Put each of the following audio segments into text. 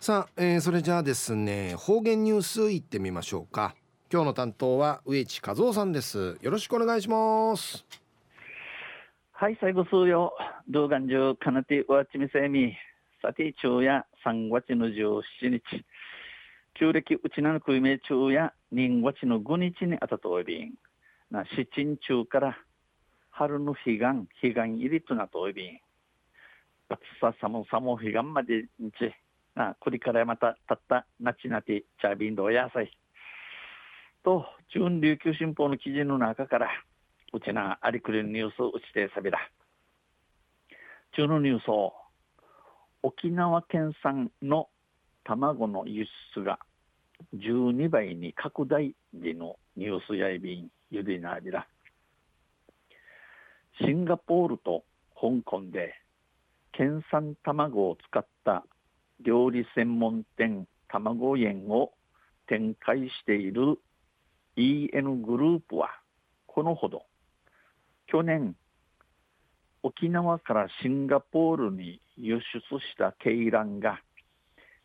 さあ、えー、それじゃあですね方言ニュースいってみましょうか。今日の担当は植地和夫さんです。よろしくお願いします。はい最後数よ。動画中かなてわちみせみ。さて昼夜3月の17日。旧暦うちなのくいめ昼夜2月の5日にあたとおびん。な七鎮中から春の彼岸彼岸入りとなとおびん。暑さ寒さも彼岸までにちあこれからまたたったなちなてチャービンドやさいと中琉球新報の記事の中からうちなありくりニュースうちてさびだ中のニュースを沖縄県産の卵の輸出が12倍に拡大でのニュースやいびんゆでなびらシンガポールと香港で県産卵を使った料理専門店卵園を展開している EN グループはこのほど去年沖縄からシンガポールに輸出した鶏卵が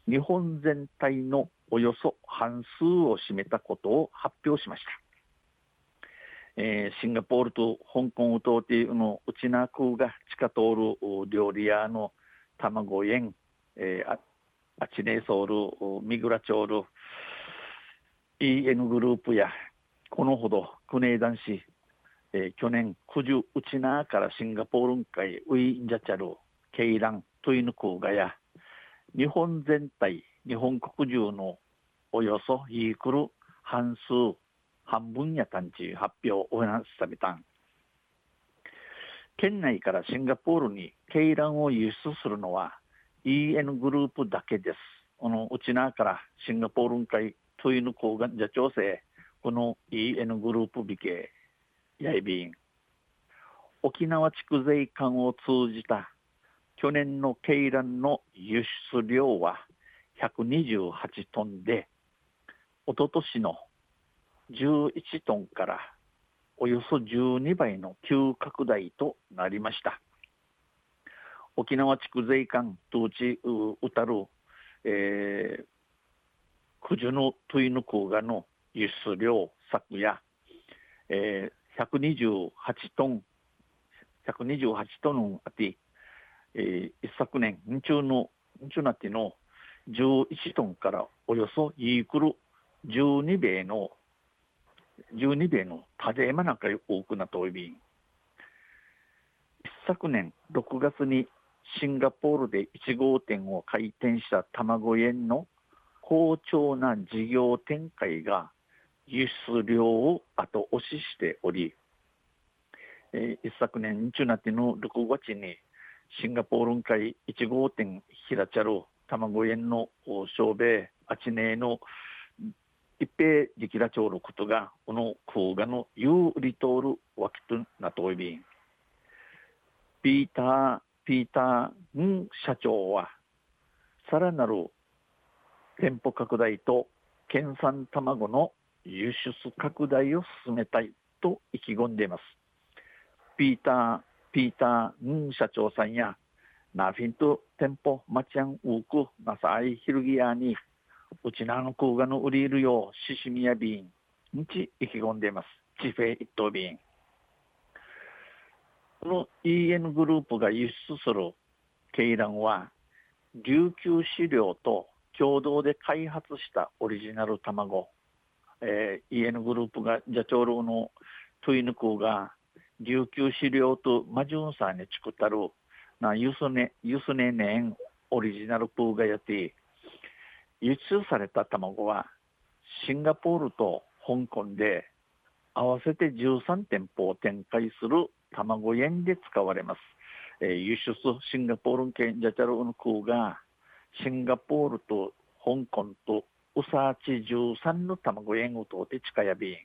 日本全体のおよそ半数を占めたことを発表しました。えー、シンガポールと香港を通ってのうちなくが地下通る料理屋の卵園、えー、ああちねソウル、ミグラチョール、EN グループやこのほど国営男子えー、去年九十うちなからシンガポール会ウィンジャチャルケイラントイヌクーガや日本全体日本国中のおよそイークル半数半分やたんち発表をなさびたん。県内からシンガポールに鶏卵を輸出するのは EN グループだけです。このうちなからシンガポール会トイヌコーガンジャ調整。この EN グループ美形やいびん沖縄地区税関を通じた去年の鶏卵の輸出量は128トンでおととしの11トンからおよそ12倍の急拡大となりました。沖縄地区税関統治うたる、えー、九十のトイヌクーガの輸出量昨夜、えー、128トン、128トンあって、えー、一昨年、んちゅうの、んちゅうなっての11トンからおよそイークル12米の、12米のタデマなんか多くなっておいび。一昨年6月にシンガポールで1号店を開店した卵園の好調な事業展開が輸出量を後押ししており、えー、一昨年中なっての6月にシンガポール会1号店ひらちゃる卵園の小米あちねの一平できらちょうることがこの空ガの有利通るわけとなといびんピーターピーターン社長はさらなる店舗拡大と県産卵の輸出拡大を進めたいと意気込んでいます。ピーター、ピーター、ン社長さんや、ナフィンと店舗、マチャン、ウーク、マサイ、ヒルギアに、うちなの空がの売りいるよう、シシミヤビン、んち意気込んでいます。チフェ一等便。この EN グループが輸出する鶏卵は、琉球飼料と共同で開発したオリジナル卵、えー、EN グループがジャチョールのトゥイヌクが琉球資料とマジュンサーに作ったるなユスネユスネネンオリジナルプーがやって輸出された卵はシンガポールと香港で合わせて13店舗を展開する卵園で使われます。えー、輸出シンガポール県ジャチャルの空がシンガポールと香港とウサーチ13の卵園を通って近やび。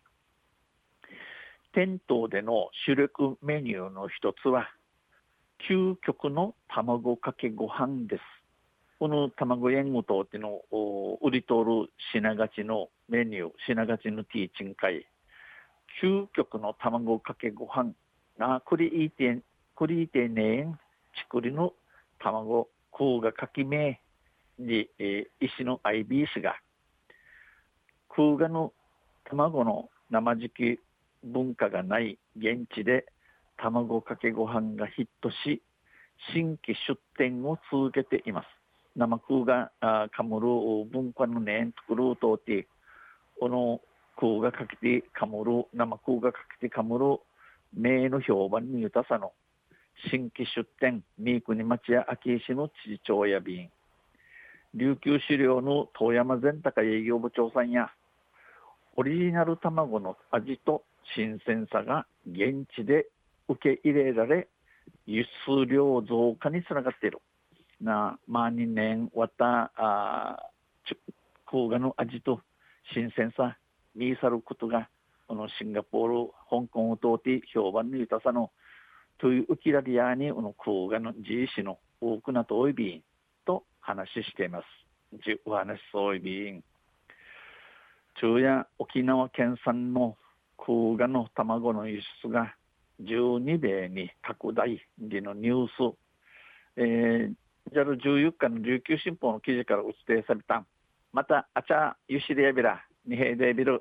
店頭での主力メニューの一つは究極の卵かけご飯です。この卵園ごとっての売り通る品勝ちのメニュー、品勝ちのティーチン会、究極の卵かけご飯な、クリーテン、クリーテネン、ちくりの卵、空がかきめ、に、えー、石の IB 氏が空ガの卵の生時期文化がない現地で卵かけご飯がヒットし新規出店を続けています。生空がかむる文化のねんとくるとってこの空がかけてかむる生空がかけてかむる名の評判に豊さの新規出店三国町や秋石の知事長や便琉球資料の遠山善高営業部長さんやオリジナル卵の味と新鮮さが現地で受け入れられ輸出量増加につながっている。なまあ2年わたあ空ガの味と新鮮さ見いさることがこのシンガポール香港を通って評判の豊さのというウキラリアにこの空ガの自治の多くなとおいびんと話しています。じお話そういびん。昼夜沖縄県産の空ガの卵の輸出が12米に拡大でのニュース、えー、JAL14 日の琉球新報の記事から打ち定されたまたあちゃゆしでやびら二平でビル